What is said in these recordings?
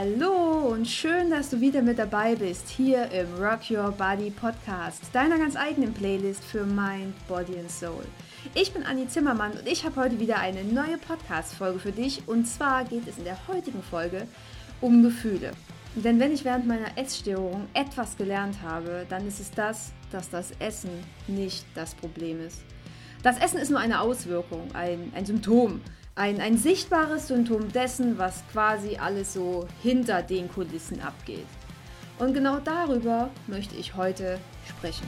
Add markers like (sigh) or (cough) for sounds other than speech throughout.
Hallo und schön, dass du wieder mit dabei bist hier im Rock Your Body Podcast, deiner ganz eigenen Playlist für Mind, Body and Soul. Ich bin Anni Zimmermann und ich habe heute wieder eine neue Podcast-Folge für dich und zwar geht es in der heutigen Folge um Gefühle. Denn wenn ich während meiner Essstörung etwas gelernt habe, dann ist es das, dass das Essen nicht das Problem ist. Das Essen ist nur eine Auswirkung, ein, ein Symptom ein, ein sichtbares Symptom dessen, was quasi alles so hinter den Kulissen abgeht. Und genau darüber möchte ich heute sprechen.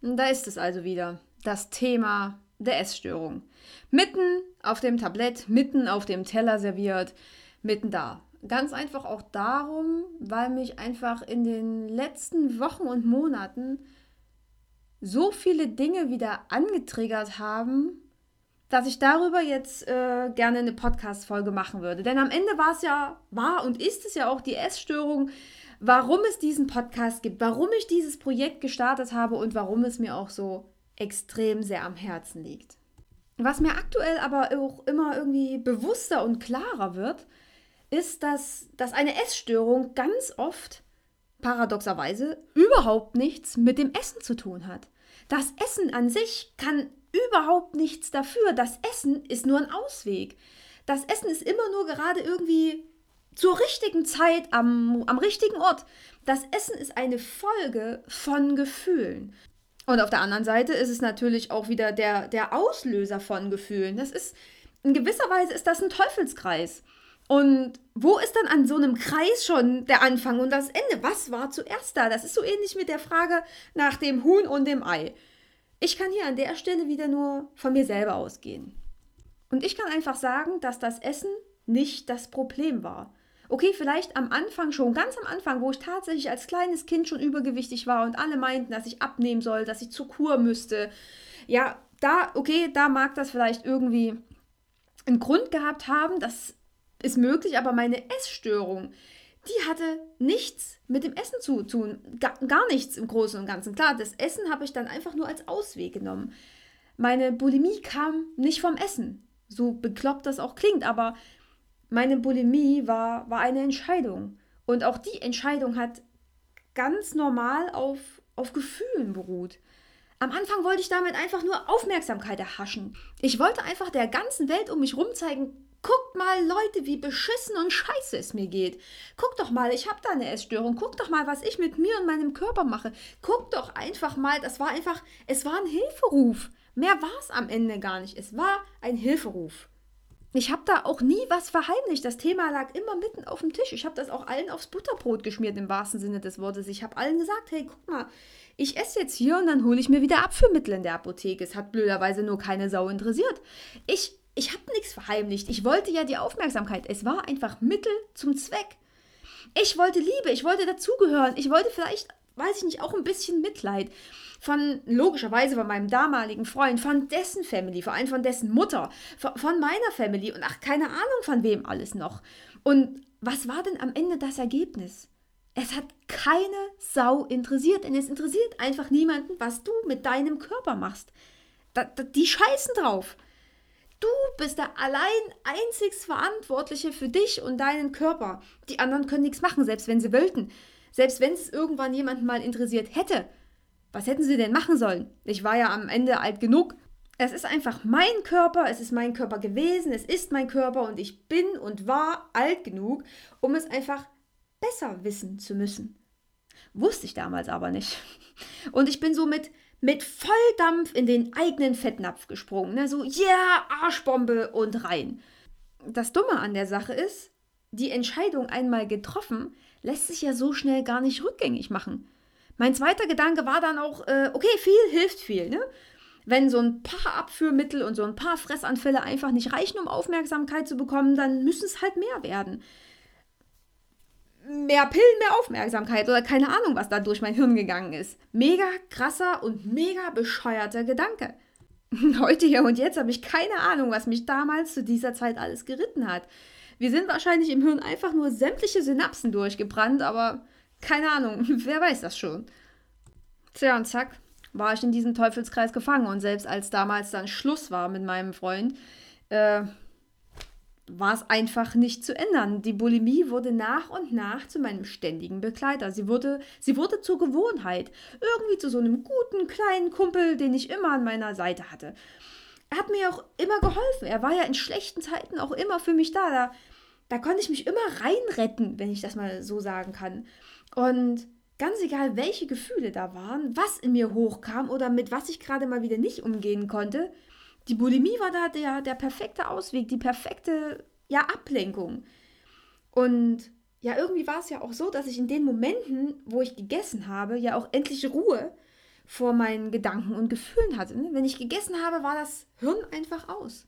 Da ist es also wieder, das Thema der Essstörung. Mitten auf dem Tablett, mitten auf dem Teller serviert, mitten da. Ganz einfach auch darum, weil mich einfach in den letzten Wochen und Monaten so viele Dinge wieder angetriggert haben, dass ich darüber jetzt äh, gerne eine Podcast-Folge machen würde. Denn am Ende war es ja, war und ist es ja auch die Essstörung, warum es diesen Podcast gibt, warum ich dieses Projekt gestartet habe und warum es mir auch so extrem sehr am Herzen liegt. Was mir aktuell aber auch immer irgendwie bewusster und klarer wird, ist, dass, dass eine Essstörung ganz oft, paradoxerweise, überhaupt nichts mit dem Essen zu tun hat. Das Essen an sich kann überhaupt nichts dafür. Das Essen ist nur ein Ausweg. Das Essen ist immer nur gerade irgendwie zur richtigen Zeit am, am richtigen Ort. Das Essen ist eine Folge von Gefühlen. Und auf der anderen Seite ist es natürlich auch wieder der, der Auslöser von Gefühlen. Das ist, in gewisser Weise ist das ein Teufelskreis. Und wo ist dann an so einem Kreis schon der Anfang und das Ende? Was war zuerst da? Das ist so ähnlich mit der Frage nach dem Huhn und dem Ei. Ich kann hier an der Stelle wieder nur von mir selber ausgehen. Und ich kann einfach sagen, dass das Essen nicht das Problem war. Okay, vielleicht am Anfang schon, ganz am Anfang, wo ich tatsächlich als kleines Kind schon übergewichtig war und alle meinten, dass ich abnehmen soll, dass ich zur Kur müsste. Ja, da, okay, da mag das vielleicht irgendwie einen Grund gehabt haben, dass ist möglich, aber meine Essstörung, die hatte nichts mit dem Essen zu tun. Gar, gar nichts im Großen und Ganzen. Klar, das Essen habe ich dann einfach nur als Ausweg genommen. Meine Bulimie kam nicht vom Essen. So bekloppt das auch klingt, aber meine Bulimie war, war eine Entscheidung. Und auch die Entscheidung hat ganz normal auf, auf Gefühlen beruht. Am Anfang wollte ich damit einfach nur Aufmerksamkeit erhaschen. Ich wollte einfach der ganzen Welt um mich herum zeigen, Guckt mal, Leute, wie beschissen und scheiße es mir geht. Guckt doch mal, ich habe da eine Essstörung. Guckt doch mal, was ich mit mir und meinem Körper mache. Guckt doch einfach mal, das war einfach, es war ein Hilferuf. Mehr war es am Ende gar nicht. Es war ein Hilferuf. Ich habe da auch nie was verheimlicht. Das Thema lag immer mitten auf dem Tisch. Ich habe das auch allen aufs Butterbrot geschmiert, im wahrsten Sinne des Wortes. Ich habe allen gesagt, hey, guck mal, ich esse jetzt hier und dann hole ich mir wieder Abführmittel in der Apotheke. Es hat blöderweise nur keine Sau interessiert. Ich ich habe nichts verheimlicht. Ich wollte ja die Aufmerksamkeit. Es war einfach Mittel zum Zweck. Ich wollte Liebe, ich wollte dazugehören. Ich wollte vielleicht, weiß ich nicht, auch ein bisschen Mitleid. Von, logischerweise von meinem damaligen Freund, von dessen Family, vor allem von dessen Mutter, von, von meiner Family und ach, keine Ahnung von wem alles noch. Und was war denn am Ende das Ergebnis? Es hat keine Sau interessiert, denn es interessiert einfach niemanden, was du mit deinem Körper machst. Da, da, die scheißen drauf. Du bist der allein einzig Verantwortliche für dich und deinen Körper. Die anderen können nichts machen, selbst wenn sie wollten. Selbst wenn es irgendwann jemanden mal interessiert hätte. Was hätten sie denn machen sollen? Ich war ja am Ende alt genug. Es ist einfach mein Körper, es ist mein Körper gewesen, es ist mein Körper und ich bin und war alt genug, um es einfach besser wissen zu müssen. Wusste ich damals aber nicht. Und ich bin so mit Volldampf in den eigenen Fettnapf gesprungen. Ne? So, yeah, Arschbombe und rein. Das Dumme an der Sache ist, die Entscheidung einmal getroffen, lässt sich ja so schnell gar nicht rückgängig machen. Mein zweiter Gedanke war dann auch, äh, okay, viel hilft viel. Ne? Wenn so ein paar Abführmittel und so ein paar Fressanfälle einfach nicht reichen, um Aufmerksamkeit zu bekommen, dann müssen es halt mehr werden mehr Pillen, mehr Aufmerksamkeit oder keine Ahnung, was da durch mein Hirn gegangen ist. Mega krasser und mega bescheuerter Gedanke. (laughs) Heute hier und jetzt habe ich keine Ahnung, was mich damals zu dieser Zeit alles geritten hat. Wir sind wahrscheinlich im Hirn einfach nur sämtliche Synapsen durchgebrannt, aber keine Ahnung, (laughs) wer weiß das schon. Tja, und zack, war ich in diesem Teufelskreis gefangen. Und selbst als damals dann Schluss war mit meinem Freund, äh, war es einfach nicht zu ändern. Die Bulimie wurde nach und nach zu meinem ständigen Begleiter. Sie wurde, sie wurde zur Gewohnheit. Irgendwie zu so einem guten kleinen Kumpel, den ich immer an meiner Seite hatte. Er hat mir auch immer geholfen. Er war ja in schlechten Zeiten auch immer für mich da. Da, da konnte ich mich immer reinretten, wenn ich das mal so sagen kann. Und ganz egal, welche Gefühle da waren, was in mir hochkam oder mit was ich gerade mal wieder nicht umgehen konnte, die Bulimie war da der, der perfekte Ausweg, die perfekte ja, Ablenkung. Und ja, irgendwie war es ja auch so, dass ich in den Momenten, wo ich gegessen habe, ja auch endlich Ruhe vor meinen Gedanken und Gefühlen hatte. Ne? Wenn ich gegessen habe, war das Hirn einfach aus.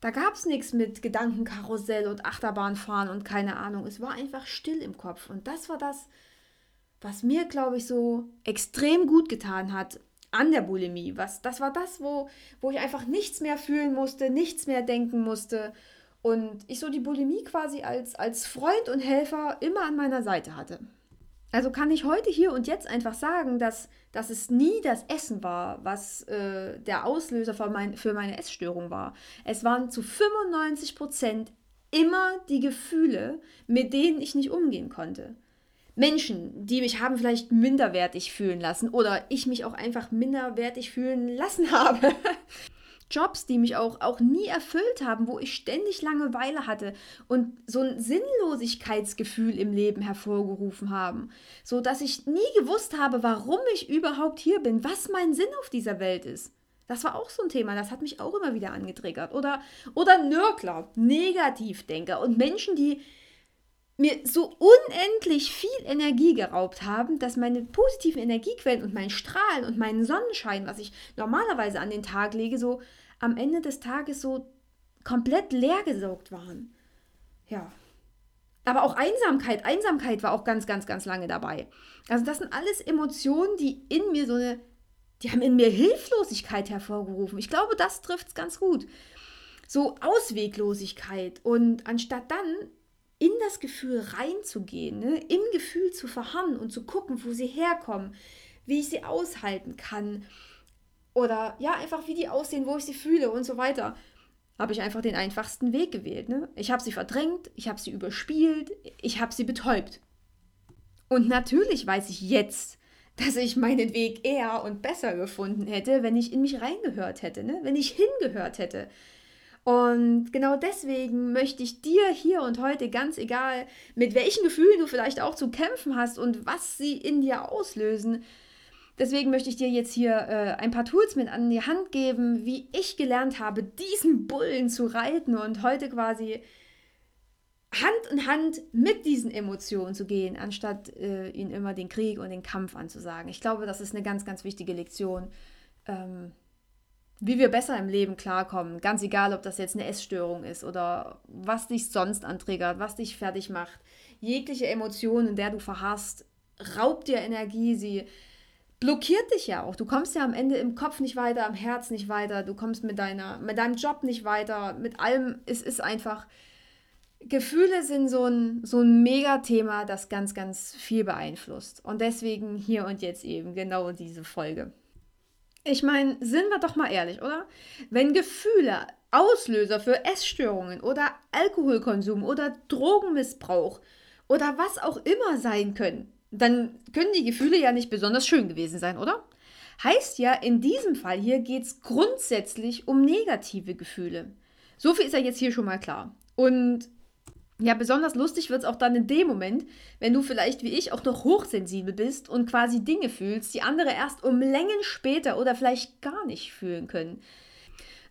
Da gab es nichts mit Gedankenkarussell und Achterbahnfahren und keine Ahnung. Es war einfach still im Kopf. Und das war das, was mir, glaube ich, so extrem gut getan hat an der Bulimie. Was, das war das, wo, wo ich einfach nichts mehr fühlen musste, nichts mehr denken musste. Und ich so die Bulimie quasi als, als Freund und Helfer immer an meiner Seite hatte. Also kann ich heute hier und jetzt einfach sagen, dass, dass es nie das Essen war, was äh, der Auslöser für, mein, für meine Essstörung war. Es waren zu 95 Prozent immer die Gefühle, mit denen ich nicht umgehen konnte. Menschen, die mich haben vielleicht minderwertig fühlen lassen oder ich mich auch einfach minderwertig fühlen lassen (laughs) habe. Jobs, die mich auch, auch nie erfüllt haben, wo ich ständig Langeweile hatte und so ein Sinnlosigkeitsgefühl im Leben hervorgerufen haben, so dass ich nie gewusst habe, warum ich überhaupt hier bin, was mein Sinn auf dieser Welt ist. Das war auch so ein Thema, das hat mich auch immer wieder angetriggert. Oder, oder Nörgler, Negativdenker und Menschen, die mir so unendlich viel Energie geraubt haben, dass meine positiven Energiequellen und mein Strahlen und mein Sonnenschein, was ich normalerweise an den Tag lege, so am Ende des Tages so komplett leer gesaugt waren. Ja. Aber auch Einsamkeit, Einsamkeit war auch ganz, ganz, ganz lange dabei. Also das sind alles Emotionen, die in mir so eine, die haben in mir Hilflosigkeit hervorgerufen. Ich glaube, das trifft es ganz gut. So Ausweglosigkeit. Und anstatt dann in das Gefühl reinzugehen, ne? im Gefühl zu verharren und zu gucken, wo sie herkommen, wie ich sie aushalten kann oder ja, einfach wie die aussehen, wo ich sie fühle und so weiter, habe ich einfach den einfachsten Weg gewählt. Ne? Ich habe sie verdrängt, ich habe sie überspielt, ich habe sie betäubt. Und natürlich weiß ich jetzt, dass ich meinen Weg eher und besser gefunden hätte, wenn ich in mich reingehört hätte, ne? wenn ich hingehört hätte. Und genau deswegen möchte ich dir hier und heute, ganz egal, mit welchen Gefühlen du vielleicht auch zu kämpfen hast und was sie in dir auslösen, deswegen möchte ich dir jetzt hier äh, ein paar Tools mit an die Hand geben, wie ich gelernt habe, diesen Bullen zu reiten und heute quasi Hand in Hand mit diesen Emotionen zu gehen, anstatt äh, ihnen immer den Krieg und den Kampf anzusagen. Ich glaube, das ist eine ganz, ganz wichtige Lektion. Ähm, wie wir besser im Leben klarkommen. Ganz egal, ob das jetzt eine Essstörung ist oder was dich sonst antriggert, was dich fertig macht. Jegliche Emotion, in der du verharrst, raubt dir Energie, sie blockiert dich ja auch. Du kommst ja am Ende im Kopf nicht weiter, am Herz nicht weiter, du kommst mit, deiner, mit deinem Job nicht weiter, mit allem. Es ist einfach. Gefühle sind so ein, so ein Megathema, das ganz, ganz viel beeinflusst. Und deswegen hier und jetzt eben genau diese Folge. Ich meine, sind wir doch mal ehrlich, oder? Wenn Gefühle Auslöser für Essstörungen oder Alkoholkonsum oder Drogenmissbrauch oder was auch immer sein können, dann können die Gefühle ja nicht besonders schön gewesen sein, oder? Heißt ja, in diesem Fall hier geht es grundsätzlich um negative Gefühle. So viel ist ja jetzt hier schon mal klar. Und ja, besonders lustig wird es auch dann in dem Moment, wenn du vielleicht wie ich auch noch hochsensibel bist und quasi Dinge fühlst, die andere erst um Längen später oder vielleicht gar nicht fühlen können.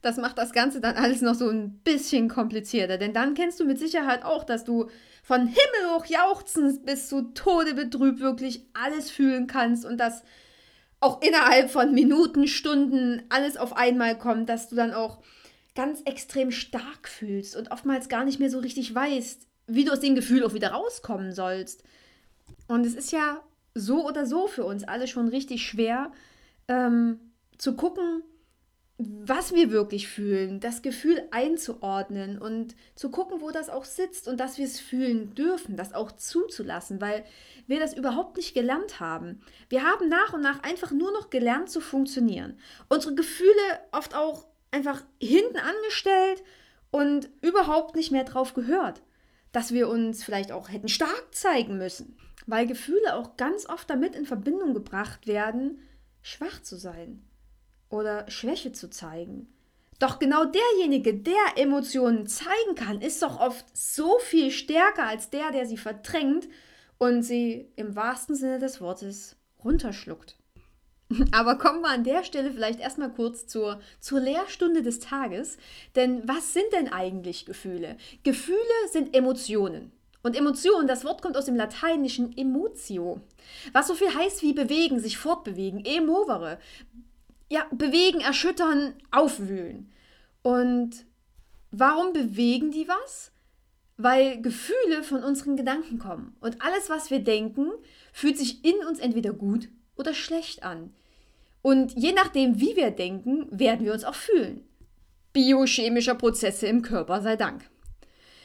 Das macht das Ganze dann alles noch so ein bisschen komplizierter, denn dann kennst du mit Sicherheit auch, dass du von Himmel hoch jauchzend bis zu Tode betrübt wirklich alles fühlen kannst und dass auch innerhalb von Minuten, Stunden alles auf einmal kommt, dass du dann auch ganz extrem stark fühlst und oftmals gar nicht mehr so richtig weißt, wie du aus dem Gefühl auch wieder rauskommen sollst. Und es ist ja so oder so für uns alle schon richtig schwer ähm, zu gucken, was wir wirklich fühlen, das Gefühl einzuordnen und zu gucken, wo das auch sitzt und dass wir es fühlen dürfen, das auch zuzulassen, weil wir das überhaupt nicht gelernt haben. Wir haben nach und nach einfach nur noch gelernt zu funktionieren. Unsere Gefühle oft auch einfach hinten angestellt und überhaupt nicht mehr drauf gehört, dass wir uns vielleicht auch hätten stark zeigen müssen, weil Gefühle auch ganz oft damit in Verbindung gebracht werden, schwach zu sein oder Schwäche zu zeigen. Doch genau derjenige, der Emotionen zeigen kann, ist doch oft so viel stärker als der, der sie verdrängt und sie im wahrsten Sinne des Wortes runterschluckt. (laughs) Aber kommen wir an der Stelle vielleicht erstmal kurz zur, zur Lehrstunde des Tages. Denn was sind denn eigentlich Gefühle? Gefühle sind Emotionen. Und Emotionen, das Wort kommt aus dem lateinischen emotio, was so viel heißt wie bewegen, sich fortbewegen, emovere ja, bewegen, erschüttern, aufwühlen. Und warum bewegen die was? Weil Gefühle von unseren Gedanken kommen. Und alles, was wir denken, fühlt sich in uns entweder gut oder schlecht an. Und je nachdem, wie wir denken, werden wir uns auch fühlen. Biochemischer Prozesse im Körper sei Dank.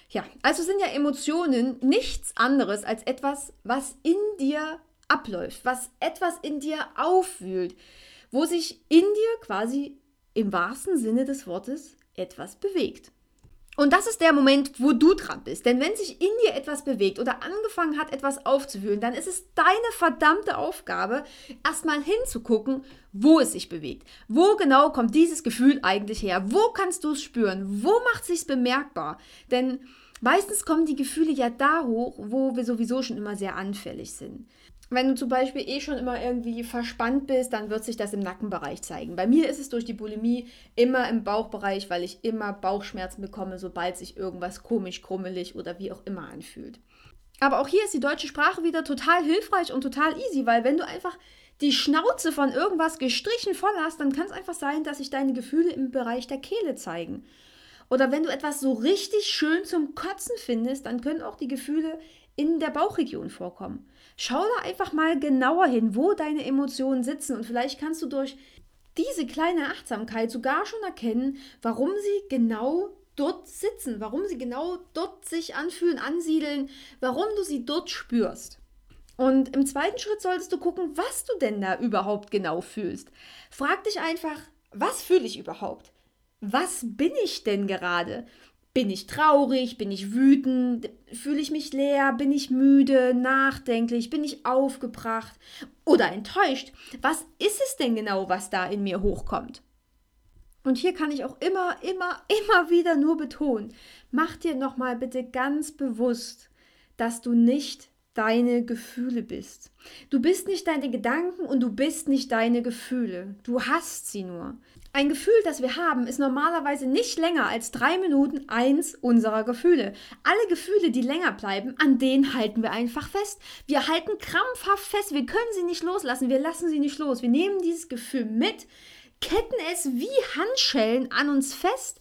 Ja, also sind ja Emotionen nichts anderes als etwas, was in dir abläuft, was etwas in dir aufwühlt, wo sich in dir quasi im wahrsten Sinne des Wortes etwas bewegt. Und das ist der Moment, wo du dran bist. Denn wenn sich in dir etwas bewegt oder angefangen hat, etwas aufzuwühlen, dann ist es deine verdammte Aufgabe, erstmal hinzugucken, wo es sich bewegt. Wo genau kommt dieses Gefühl eigentlich her? Wo kannst du es spüren? Wo macht es sich bemerkbar? Denn meistens kommen die Gefühle ja da hoch, wo wir sowieso schon immer sehr anfällig sind. Wenn du zum Beispiel eh schon immer irgendwie verspannt bist, dann wird sich das im Nackenbereich zeigen. Bei mir ist es durch die Bulimie immer im Bauchbereich, weil ich immer Bauchschmerzen bekomme, sobald sich irgendwas komisch, krummelig oder wie auch immer anfühlt. Aber auch hier ist die deutsche Sprache wieder total hilfreich und total easy, weil wenn du einfach die Schnauze von irgendwas gestrichen voll hast, dann kann es einfach sein, dass sich deine Gefühle im Bereich der Kehle zeigen. Oder wenn du etwas so richtig schön zum Kotzen findest, dann können auch die Gefühle in der Bauchregion vorkommen. Schau da einfach mal genauer hin, wo deine Emotionen sitzen und vielleicht kannst du durch diese kleine Achtsamkeit sogar schon erkennen, warum sie genau dort sitzen, warum sie genau dort sich anfühlen, ansiedeln, warum du sie dort spürst. Und im zweiten Schritt solltest du gucken, was du denn da überhaupt genau fühlst. Frag dich einfach, was fühle ich überhaupt? Was bin ich denn gerade? Bin ich traurig? Bin ich wütend? Fühle ich mich leer? Bin ich müde? Nachdenklich? Bin ich aufgebracht? Oder enttäuscht? Was ist es denn genau, was da in mir hochkommt? Und hier kann ich auch immer, immer, immer wieder nur betonen, mach dir nochmal bitte ganz bewusst, dass du nicht deine Gefühle bist. Du bist nicht deine Gedanken und du bist nicht deine Gefühle. Du hast sie nur. Ein Gefühl, das wir haben, ist normalerweise nicht länger als drei Minuten eins unserer Gefühle. Alle Gefühle, die länger bleiben, an denen halten wir einfach fest. Wir halten krampfhaft fest, wir können sie nicht loslassen, wir lassen sie nicht los. Wir nehmen dieses Gefühl mit, ketten es wie Handschellen an uns fest,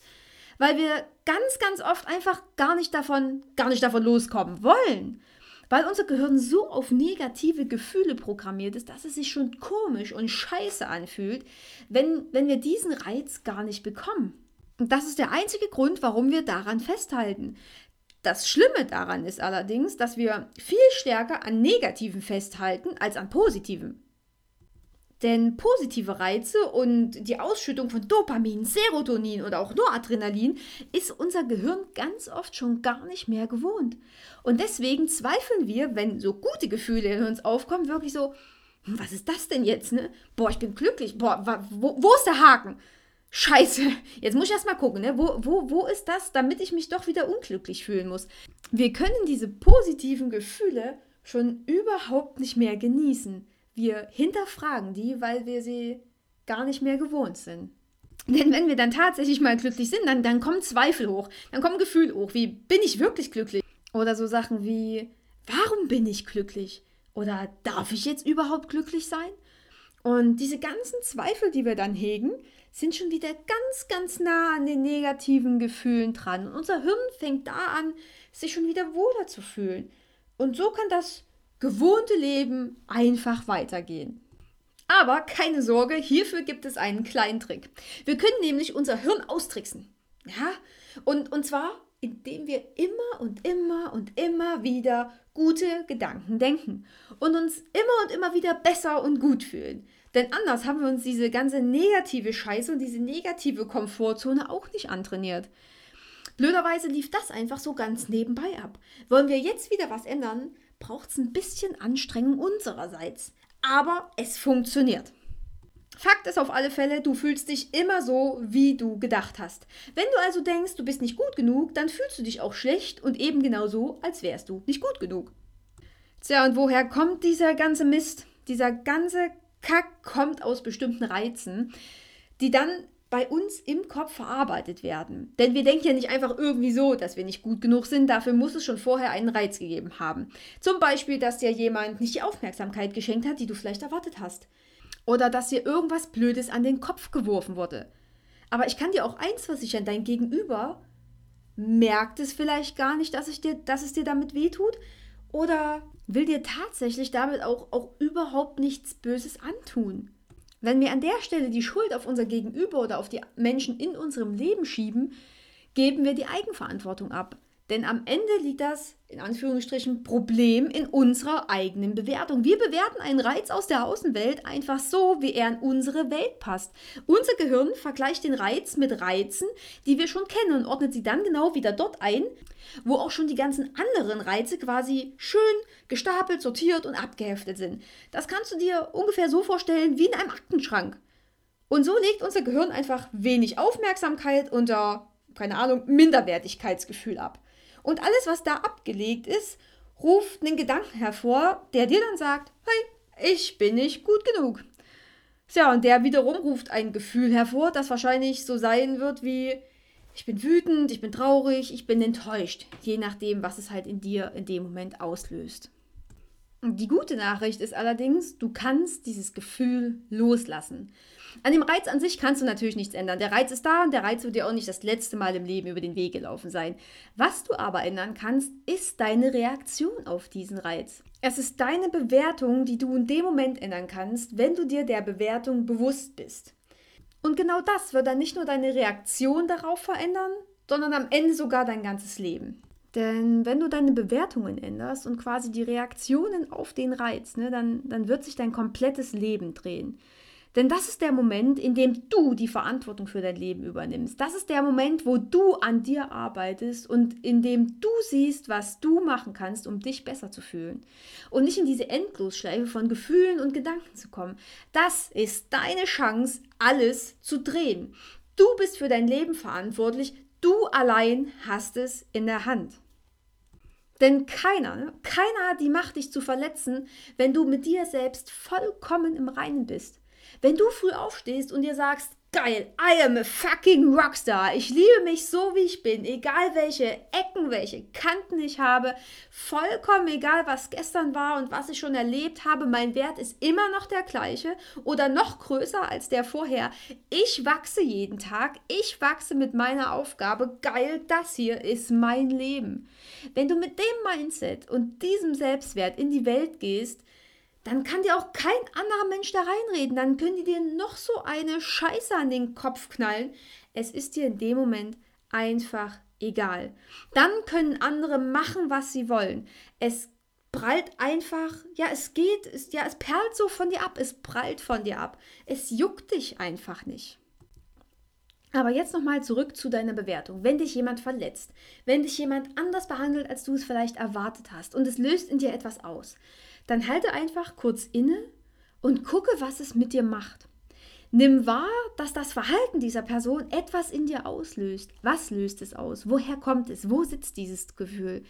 weil wir ganz, ganz oft einfach gar nicht davon, gar nicht davon loskommen wollen weil unser Gehirn so auf negative Gefühle programmiert ist, dass es sich schon komisch und scheiße anfühlt, wenn, wenn wir diesen Reiz gar nicht bekommen. Und das ist der einzige Grund, warum wir daran festhalten. Das Schlimme daran ist allerdings, dass wir viel stärker an Negativen festhalten als an Positiven. Denn positive Reize und die Ausschüttung von Dopamin, Serotonin oder auch Noradrenalin ist unser Gehirn ganz oft schon gar nicht mehr gewohnt. Und deswegen zweifeln wir, wenn so gute Gefühle in uns aufkommen, wirklich so, hm, was ist das denn jetzt, ne? Boah, ich bin glücklich. Boah, wo, wo ist der Haken? Scheiße, jetzt muss ich erst mal gucken, ne? wo, wo, wo ist das, damit ich mich doch wieder unglücklich fühlen muss. Wir können diese positiven Gefühle schon überhaupt nicht mehr genießen. Wir hinterfragen die, weil wir sie gar nicht mehr gewohnt sind. Denn wenn wir dann tatsächlich mal glücklich sind, dann, dann kommen Zweifel hoch, dann kommen Gefühle hoch, wie bin ich wirklich glücklich? Oder so Sachen wie, warum bin ich glücklich? Oder darf ich jetzt überhaupt glücklich sein? Und diese ganzen Zweifel, die wir dann hegen, sind schon wieder ganz, ganz nah an den negativen Gefühlen dran. Und unser Hirn fängt da an, sich schon wieder wohler zu fühlen. Und so kann das gewohnte Leben einfach weitergehen. Aber keine Sorge, hierfür gibt es einen kleinen Trick. Wir können nämlich unser Hirn austricksen. Ja? Und, und zwar, indem wir immer und immer und immer wieder gute Gedanken denken und uns immer und immer wieder besser und gut fühlen. Denn anders haben wir uns diese ganze negative Scheiße und diese negative Komfortzone auch nicht antrainiert. Blöderweise lief das einfach so ganz nebenbei ab. Wollen wir jetzt wieder was ändern, braucht es ein bisschen Anstrengung unsererseits. Aber es funktioniert. Fakt ist auf alle Fälle, du fühlst dich immer so, wie du gedacht hast. Wenn du also denkst, du bist nicht gut genug, dann fühlst du dich auch schlecht und eben genau so, als wärst du nicht gut genug. Tja, und woher kommt dieser ganze Mist? Dieser ganze Kack kommt aus bestimmten Reizen, die dann bei uns im Kopf verarbeitet werden. Denn wir denken ja nicht einfach irgendwie so, dass wir nicht gut genug sind. Dafür muss es schon vorher einen Reiz gegeben haben. Zum Beispiel, dass dir jemand nicht die Aufmerksamkeit geschenkt hat, die du vielleicht erwartet hast. Oder dass dir irgendwas Blödes an den Kopf geworfen wurde. Aber ich kann dir auch eins versichern, dein Gegenüber merkt es vielleicht gar nicht, dass, ich dir, dass es dir damit wehtut. Oder will dir tatsächlich damit auch, auch überhaupt nichts Böses antun. Wenn wir an der Stelle die Schuld auf unser Gegenüber oder auf die Menschen in unserem Leben schieben, geben wir die Eigenverantwortung ab. Denn am Ende liegt das, in Anführungsstrichen, Problem in unserer eigenen Bewertung. Wir bewerten einen Reiz aus der Außenwelt einfach so, wie er in unsere Welt passt. Unser Gehirn vergleicht den Reiz mit Reizen, die wir schon kennen und ordnet sie dann genau wieder dort ein, wo auch schon die ganzen anderen Reize quasi schön gestapelt, sortiert und abgeheftet sind. Das kannst du dir ungefähr so vorstellen wie in einem Aktenschrank. Und so legt unser Gehirn einfach wenig Aufmerksamkeit unter, keine Ahnung, Minderwertigkeitsgefühl ab. Und alles, was da abgelegt ist, ruft einen Gedanken hervor, der dir dann sagt, hey, ich bin nicht gut genug. Ja, und der wiederum ruft ein Gefühl hervor, das wahrscheinlich so sein wird wie, ich bin wütend, ich bin traurig, ich bin enttäuscht, je nachdem, was es halt in dir in dem Moment auslöst. Die gute Nachricht ist allerdings, du kannst dieses Gefühl loslassen. An dem Reiz an sich kannst du natürlich nichts ändern. Der Reiz ist da und der Reiz wird dir auch nicht das letzte Mal im Leben über den Weg gelaufen sein. Was du aber ändern kannst, ist deine Reaktion auf diesen Reiz. Es ist deine Bewertung, die du in dem Moment ändern kannst, wenn du dir der Bewertung bewusst bist. Und genau das wird dann nicht nur deine Reaktion darauf verändern, sondern am Ende sogar dein ganzes Leben. Denn wenn du deine Bewertungen änderst und quasi die Reaktionen auf den Reiz, ne, dann, dann wird sich dein komplettes Leben drehen. Denn das ist der Moment, in dem du die Verantwortung für dein Leben übernimmst. Das ist der Moment, wo du an dir arbeitest und in dem du siehst, was du machen kannst, um dich besser zu fühlen. Und nicht in diese Endlosschleife von Gefühlen und Gedanken zu kommen. Das ist deine Chance, alles zu drehen. Du bist für dein Leben verantwortlich. Du allein hast es in der Hand. Denn keiner, ne, keiner hat die Macht, dich zu verletzen, wenn du mit dir selbst vollkommen im Reinen bist. Wenn du früh aufstehst und dir sagst, geil, I am a fucking Rockstar. Ich liebe mich so, wie ich bin, egal welche Ecken, welche Kanten ich habe, vollkommen egal, was gestern war und was ich schon erlebt habe, mein Wert ist immer noch der gleiche oder noch größer als der vorher. Ich wachse jeden Tag, ich wachse mit meiner Aufgabe, geil, das hier ist mein Leben. Wenn du mit dem Mindset und diesem Selbstwert in die Welt gehst, dann kann dir auch kein anderer Mensch da reinreden. Dann können die dir noch so eine Scheiße an den Kopf knallen. Es ist dir in dem Moment einfach egal. Dann können andere machen, was sie wollen. Es prallt einfach, ja, es geht, es, ja, es perlt so von dir ab, es prallt von dir ab. Es juckt dich einfach nicht. Aber jetzt nochmal zurück zu deiner Bewertung. Wenn dich jemand verletzt, wenn dich jemand anders behandelt, als du es vielleicht erwartet hast und es löst in dir etwas aus, dann halte einfach kurz inne und gucke, was es mit dir macht. Nimm wahr, dass das Verhalten dieser Person etwas in dir auslöst. Was löst es aus? Woher kommt es? Wo sitzt dieses Gefühl?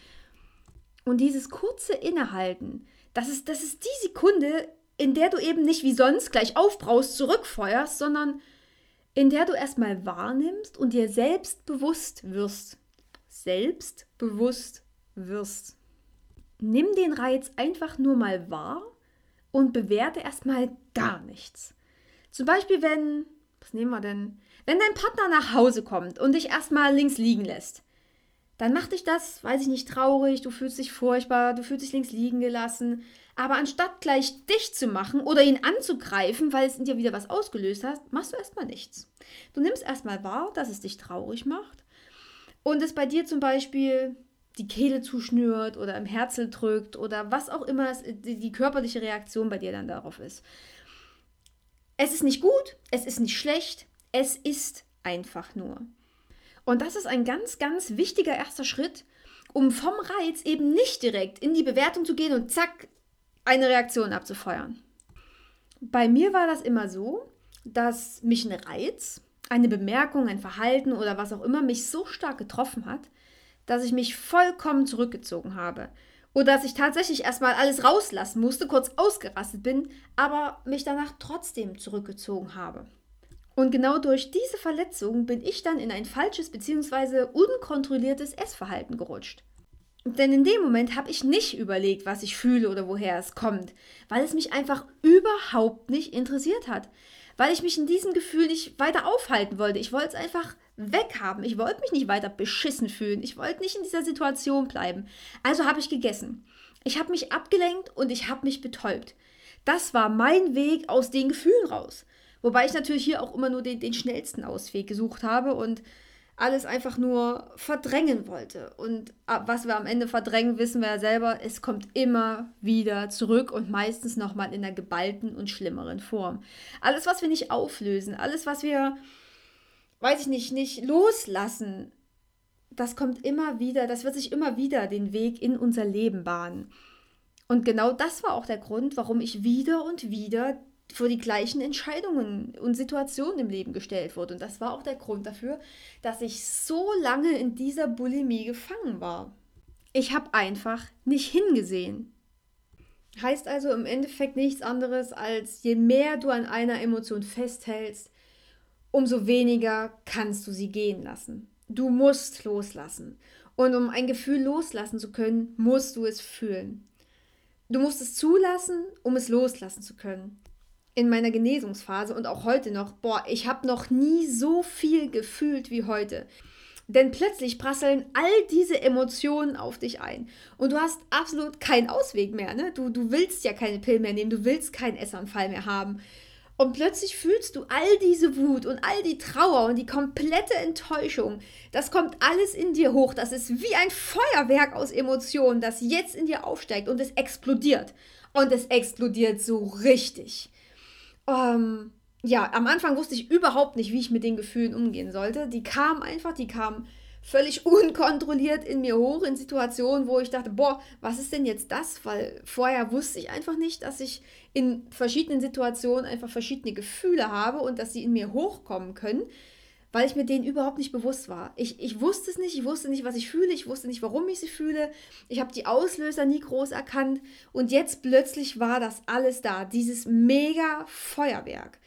Und dieses kurze Innehalten, das ist, das ist die Sekunde, in der du eben nicht wie sonst gleich aufbraust, zurückfeuerst, sondern in der du erstmal wahrnimmst und dir selbstbewusst wirst. Selbstbewusst wirst nimm den Reiz einfach nur mal wahr und bewerte erstmal gar nichts. Zum Beispiel, wenn, was nehmen wir denn? Wenn dein Partner nach Hause kommt und dich erstmal links liegen lässt, dann macht dich das, weiß ich nicht, traurig, du fühlst dich furchtbar, du fühlst dich links liegen gelassen. Aber anstatt gleich dich zu machen oder ihn anzugreifen, weil es in dir wieder was ausgelöst hat, machst du erstmal nichts. Du nimmst erstmal wahr, dass es dich traurig macht und es bei dir zum Beispiel die Kehle zuschnürt oder im Herzel drückt oder was auch immer die körperliche Reaktion bei dir dann darauf ist. Es ist nicht gut, es ist nicht schlecht, es ist einfach nur. Und das ist ein ganz, ganz wichtiger erster Schritt, um vom Reiz eben nicht direkt in die Bewertung zu gehen und zack, eine Reaktion abzufeuern. Bei mir war das immer so, dass mich ein Reiz, eine Bemerkung, ein Verhalten oder was auch immer mich so stark getroffen hat, dass ich mich vollkommen zurückgezogen habe. Oder dass ich tatsächlich erstmal alles rauslassen musste, kurz ausgerastet bin, aber mich danach trotzdem zurückgezogen habe. Und genau durch diese Verletzung bin ich dann in ein falsches bzw. unkontrolliertes Essverhalten gerutscht. Denn in dem Moment habe ich nicht überlegt, was ich fühle oder woher es kommt, weil es mich einfach überhaupt nicht interessiert hat. Weil ich mich in diesem Gefühl nicht weiter aufhalten wollte. Ich wollte es einfach weghaben. Ich wollte mich nicht weiter beschissen fühlen. Ich wollte nicht in dieser Situation bleiben. Also habe ich gegessen. Ich habe mich abgelenkt und ich habe mich betäubt. Das war mein Weg aus den Gefühlen raus. Wobei ich natürlich hier auch immer nur den, den schnellsten Ausweg gesucht habe und alles einfach nur verdrängen wollte. Und was wir am Ende verdrängen, wissen wir ja selber, es kommt immer wieder zurück und meistens nochmal in einer geballten und schlimmeren Form. Alles, was wir nicht auflösen, alles, was wir weiß ich nicht, nicht loslassen, das kommt immer wieder, das wird sich immer wieder den Weg in unser Leben bahnen. Und genau das war auch der Grund, warum ich wieder und wieder vor die gleichen Entscheidungen und Situationen im Leben gestellt wurde. Und das war auch der Grund dafür, dass ich so lange in dieser Bulimie gefangen war. Ich habe einfach nicht hingesehen. Heißt also im Endeffekt nichts anderes, als je mehr du an einer Emotion festhältst, umso weniger kannst du sie gehen lassen. Du musst loslassen. Und um ein Gefühl loslassen zu können, musst du es fühlen. Du musst es zulassen, um es loslassen zu können. In meiner Genesungsphase und auch heute noch, boah, ich habe noch nie so viel gefühlt wie heute. Denn plötzlich prasseln all diese Emotionen auf dich ein. Und du hast absolut keinen Ausweg mehr. Ne? Du, du willst ja keine Pillen mehr nehmen, du willst keinen Essanfall mehr haben. Und plötzlich fühlst du all diese Wut und all die Trauer und die komplette Enttäuschung. Das kommt alles in dir hoch. Das ist wie ein Feuerwerk aus Emotionen, das jetzt in dir aufsteigt und es explodiert. Und es explodiert so richtig. Ähm, ja, am Anfang wusste ich überhaupt nicht, wie ich mit den Gefühlen umgehen sollte. Die kamen einfach, die kamen völlig (laughs) unkontrolliert in mir hoch in Situationen, wo ich dachte, boah, was ist denn jetzt das? Weil vorher wusste ich einfach nicht, dass ich in verschiedenen Situationen einfach verschiedene Gefühle habe und dass sie in mir hochkommen können, weil ich mir denen überhaupt nicht bewusst war. Ich, ich wusste es nicht, ich wusste nicht, was ich fühle, ich wusste nicht, warum ich sie fühle. Ich habe die Auslöser nie groß erkannt und jetzt plötzlich war das alles da, dieses mega Feuerwerk.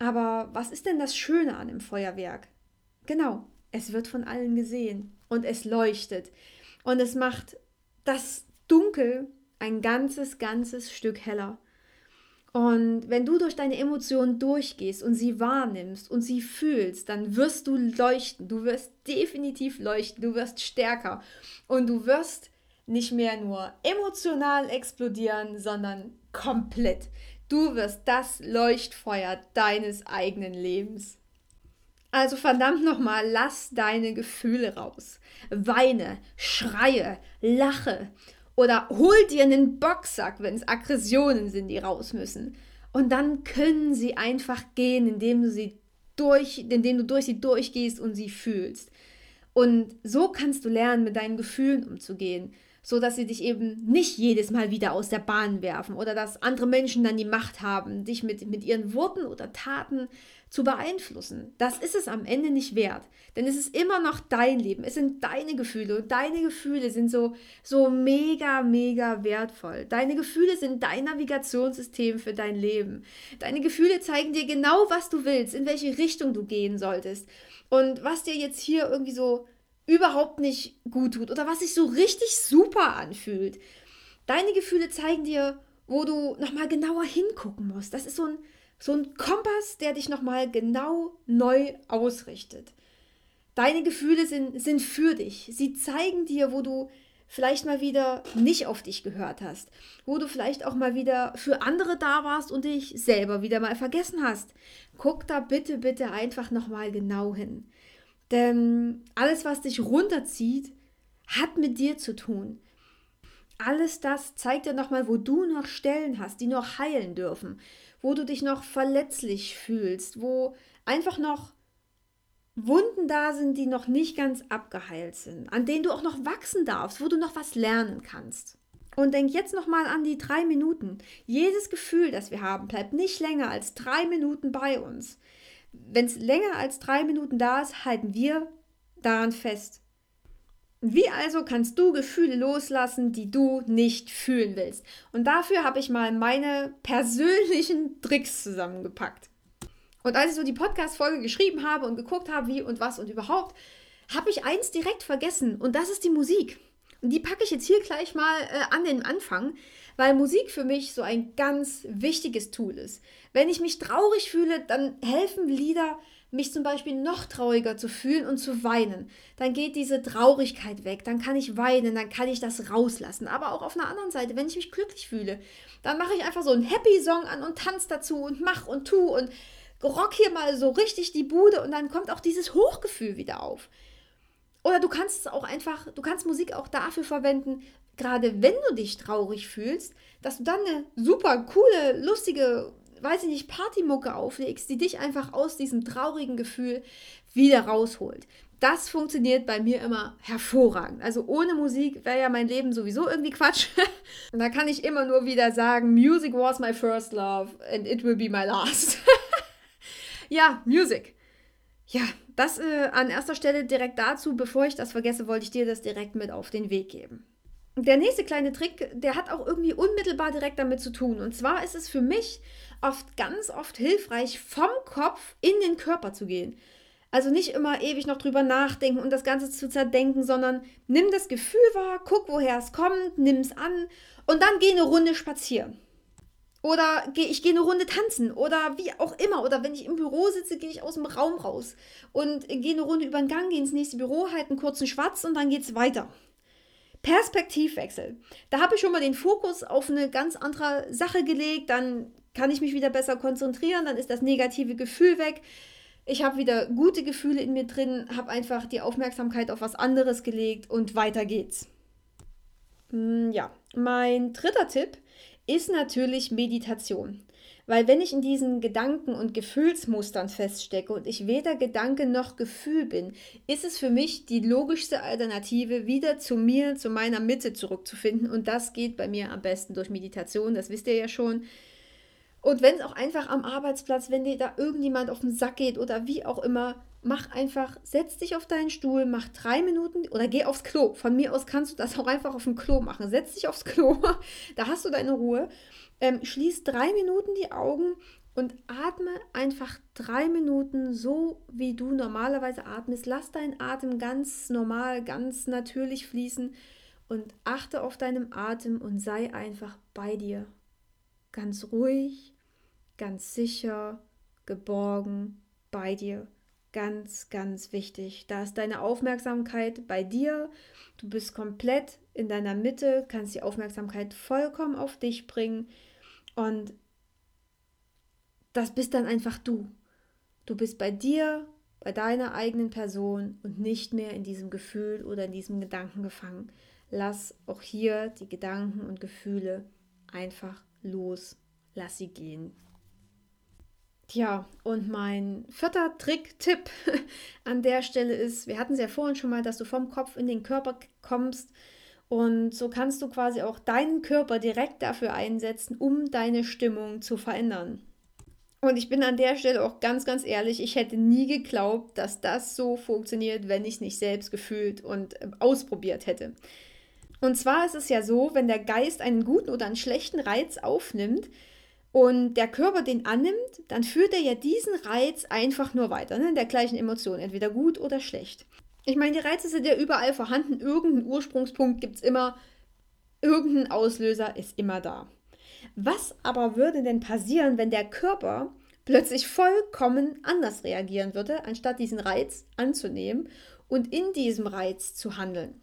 Aber was ist denn das Schöne an dem Feuerwerk? Genau, es wird von allen gesehen und es leuchtet und es macht das Dunkel ein ganzes, ganzes Stück heller. Und wenn du durch deine Emotionen durchgehst und sie wahrnimmst und sie fühlst, dann wirst du leuchten. Du wirst definitiv leuchten. Du wirst stärker. Und du wirst nicht mehr nur emotional explodieren, sondern komplett. Du wirst das Leuchtfeuer deines eigenen Lebens. Also verdammt nochmal, lass deine Gefühle raus. Weine, schreie, lache oder hol dir einen Boxsack, wenn es Aggressionen sind, die raus müssen. Und dann können sie einfach gehen, indem du sie durch, indem du durch sie durchgehst und sie fühlst. Und so kannst du lernen, mit deinen Gefühlen umzugehen so dass sie dich eben nicht jedes Mal wieder aus der Bahn werfen oder dass andere Menschen dann die Macht haben, dich mit, mit ihren Worten oder Taten zu beeinflussen. Das ist es am Ende nicht wert, denn es ist immer noch dein Leben, es sind deine Gefühle und deine Gefühle sind so, so mega, mega wertvoll. Deine Gefühle sind dein Navigationssystem für dein Leben. Deine Gefühle zeigen dir genau, was du willst, in welche Richtung du gehen solltest und was dir jetzt hier irgendwie so überhaupt nicht gut tut oder was sich so richtig super anfühlt. Deine Gefühle zeigen dir, wo du nochmal genauer hingucken musst. Das ist so ein, so ein Kompass, der dich nochmal genau neu ausrichtet. Deine Gefühle sind, sind für dich. Sie zeigen dir, wo du vielleicht mal wieder nicht auf dich gehört hast, wo du vielleicht auch mal wieder für andere da warst und dich selber wieder mal vergessen hast. Guck da bitte, bitte einfach nochmal genau hin. Denn alles, was dich runterzieht, hat mit dir zu tun. Alles das zeigt dir nochmal, wo du noch Stellen hast, die noch heilen dürfen, wo du dich noch verletzlich fühlst, wo einfach noch Wunden da sind, die noch nicht ganz abgeheilt sind, an denen du auch noch wachsen darfst, wo du noch was lernen kannst. Und denk jetzt nochmal an die drei Minuten. Jedes Gefühl, das wir haben, bleibt nicht länger als drei Minuten bei uns. Wenn es länger als drei Minuten da ist, halten wir daran fest. Wie also kannst du Gefühle loslassen, die du nicht fühlen willst? Und dafür habe ich mal meine persönlichen (laughs) Tricks zusammengepackt. Und als ich so die Podcast-Folge geschrieben habe und geguckt habe, wie und was und überhaupt, habe ich eins direkt vergessen und das ist die Musik. Und die packe ich jetzt hier gleich mal äh, an den Anfang, weil Musik für mich so ein ganz wichtiges Tool ist. Wenn ich mich traurig fühle, dann helfen Lieder, mich zum Beispiel noch trauriger zu fühlen und zu weinen. Dann geht diese Traurigkeit weg, dann kann ich weinen, dann kann ich das rauslassen. Aber auch auf einer anderen Seite, wenn ich mich glücklich fühle, dann mache ich einfach so einen Happy-Song an und tanze dazu und mach und tu und rock hier mal so richtig die Bude und dann kommt auch dieses Hochgefühl wieder auf. Oder du kannst es auch einfach, du kannst Musik auch dafür verwenden, gerade wenn du dich traurig fühlst, dass du dann eine super coole, lustige, weiß ich nicht, Partymucke auflegst, die dich einfach aus diesem traurigen Gefühl wieder rausholt. Das funktioniert bei mir immer hervorragend. Also ohne Musik wäre ja mein Leben sowieso irgendwie Quatsch. (laughs) Und da kann ich immer nur wieder sagen, Music was my first love and it will be my last. (laughs) Ja, Music. Ja, das äh, an erster Stelle direkt dazu. Bevor ich das vergesse, wollte ich dir das direkt mit auf den Weg geben. Der nächste kleine Trick, der hat auch irgendwie unmittelbar direkt damit zu tun. Und zwar ist es für mich oft ganz oft hilfreich, vom Kopf in den Körper zu gehen. Also nicht immer ewig noch drüber nachdenken und das Ganze zu zerdenken, sondern nimm das Gefühl wahr, guck, woher es kommt, nimm es an und dann geh eine Runde spazieren. Oder geh, ich gehe eine Runde tanzen oder wie auch immer. Oder wenn ich im Büro sitze, gehe ich aus dem Raum raus und gehe eine Runde über den Gang, gehe ins nächste Büro, halte einen kurzen Schwatz und dann geht es weiter. Perspektivwechsel. Da habe ich schon mal den Fokus auf eine ganz andere Sache gelegt, dann kann ich mich wieder besser konzentrieren, dann ist das negative Gefühl weg. Ich habe wieder gute Gefühle in mir drin, habe einfach die Aufmerksamkeit auf was anderes gelegt und weiter geht's. Hm, ja, mein dritter Tipp ist natürlich Meditation. Weil wenn ich in diesen Gedanken und Gefühlsmustern feststecke und ich weder Gedanke noch Gefühl bin, ist es für mich die logischste Alternative, wieder zu mir, zu meiner Mitte zurückzufinden. Und das geht bei mir am besten durch Meditation, das wisst ihr ja schon. Und wenn es auch einfach am Arbeitsplatz, wenn dir da irgendjemand auf den Sack geht oder wie auch immer, mach einfach, setz dich auf deinen Stuhl, mach drei Minuten oder geh aufs Klo. Von mir aus kannst du das auch einfach auf dem Klo machen. Setz dich aufs Klo, (laughs) da hast du deine Ruhe. Ähm, schließ drei Minuten die Augen und atme einfach drei Minuten so, wie du normalerweise atmest. Lass deinen Atem ganz normal, ganz natürlich fließen und achte auf deinen Atem und sei einfach bei dir. Ganz ruhig ganz sicher, geborgen bei dir. Ganz, ganz wichtig. Da ist deine Aufmerksamkeit bei dir. Du bist komplett in deiner Mitte, kannst die Aufmerksamkeit vollkommen auf dich bringen und das bist dann einfach du. Du bist bei dir, bei deiner eigenen Person und nicht mehr in diesem Gefühl oder in diesem Gedanken gefangen. Lass auch hier die Gedanken und Gefühle einfach los. Lass sie gehen. Tja, und mein vierter Trick-Tipp (laughs) an der Stelle ist, wir hatten es ja vorhin schon mal, dass du vom Kopf in den Körper kommst und so kannst du quasi auch deinen Körper direkt dafür einsetzen, um deine Stimmung zu verändern. Und ich bin an der Stelle auch ganz, ganz ehrlich, ich hätte nie geglaubt, dass das so funktioniert, wenn ich es nicht selbst gefühlt und äh, ausprobiert hätte. Und zwar ist es ja so, wenn der Geist einen guten oder einen schlechten Reiz aufnimmt, und der Körper den annimmt, dann führt er ja diesen Reiz einfach nur weiter, ne, in der gleichen Emotion, entweder gut oder schlecht. Ich meine, die Reize sind ja überall vorhanden, irgendeinen Ursprungspunkt gibt es immer, irgendein Auslöser ist immer da. Was aber würde denn passieren, wenn der Körper plötzlich vollkommen anders reagieren würde, anstatt diesen Reiz anzunehmen und in diesem Reiz zu handeln.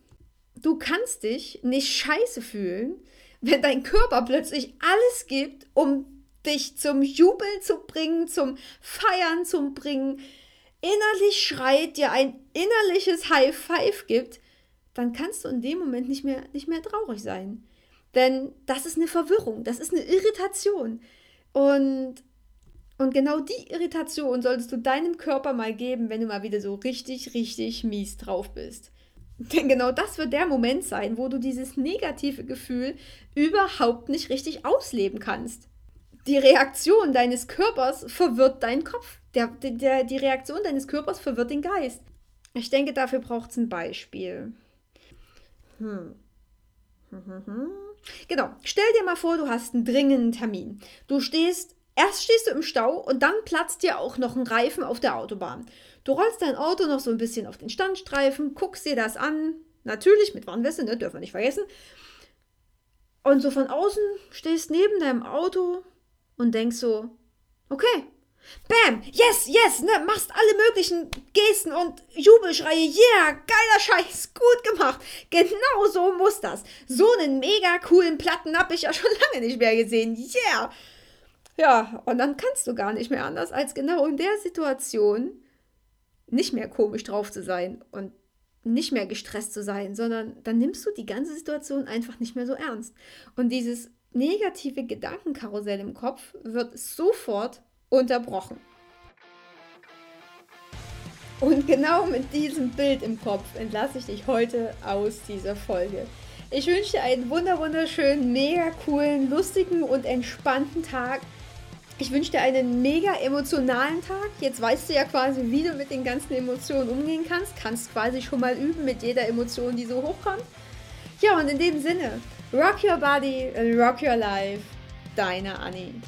Du kannst dich nicht scheiße fühlen, wenn dein Körper plötzlich alles gibt, um dich zum Jubeln zu bringen, zum Feiern zu bringen, innerlich schreit, dir ein innerliches High Five gibt, dann kannst du in dem Moment nicht mehr, nicht mehr traurig sein. Denn das ist eine Verwirrung, das ist eine Irritation. Und, und genau die Irritation solltest du deinem Körper mal geben, wenn du mal wieder so richtig, richtig mies drauf bist. Denn genau das wird der Moment sein, wo du dieses negative Gefühl überhaupt nicht richtig ausleben kannst. Die Reaktion deines Körpers verwirrt deinen Kopf. Der, der, die Reaktion deines Körpers verwirrt den Geist. Ich denke, dafür braucht es ein Beispiel. Hm. (laughs) Genau. Stell dir mal vor, du hast einen dringenden Termin. Du stehst, erst stehst du im Stau und dann platzt dir auch noch ein Reifen auf der Autobahn. Du rollst dein Auto noch so ein bisschen auf den Standstreifen, guckst dir das an. Natürlich mit Warnweste, ne, dürfen wir nicht vergessen. Und so von außen stehst neben deinem Auto und denkst so, okay, Bam, yes, yes, ne, machst alle möglichen Gesten und Jubelschreie, yeah, geiler Scheiß, gut gemacht. Genau so muss das. So einen mega coolen Platten habe ich ja schon (laughs) lange nicht mehr gesehen, yeah. Ja, und dann kannst du gar nicht mehr anders, als genau in der Situation nicht mehr komisch drauf zu sein und nicht mehr gestresst zu sein, sondern dann nimmst du die ganze Situation einfach nicht mehr so ernst. Und dieses negative Gedankenkarussell im Kopf wird sofort unterbrochen. Und genau mit diesem Bild im Kopf entlasse ich dich heute aus dieser Folge. Ich wünsche dir einen wunderschönen, mega coolen, lustigen und entspannten Tag. Ich wünsche dir einen mega emotionalen Tag. Jetzt weißt du ja quasi, wie du mit den ganzen Emotionen umgehen kannst. Kannst quasi schon mal üben mit jeder Emotion, die so hochkommt. Ja, und in dem Sinne, rock your body and rock your life. Deine Annie.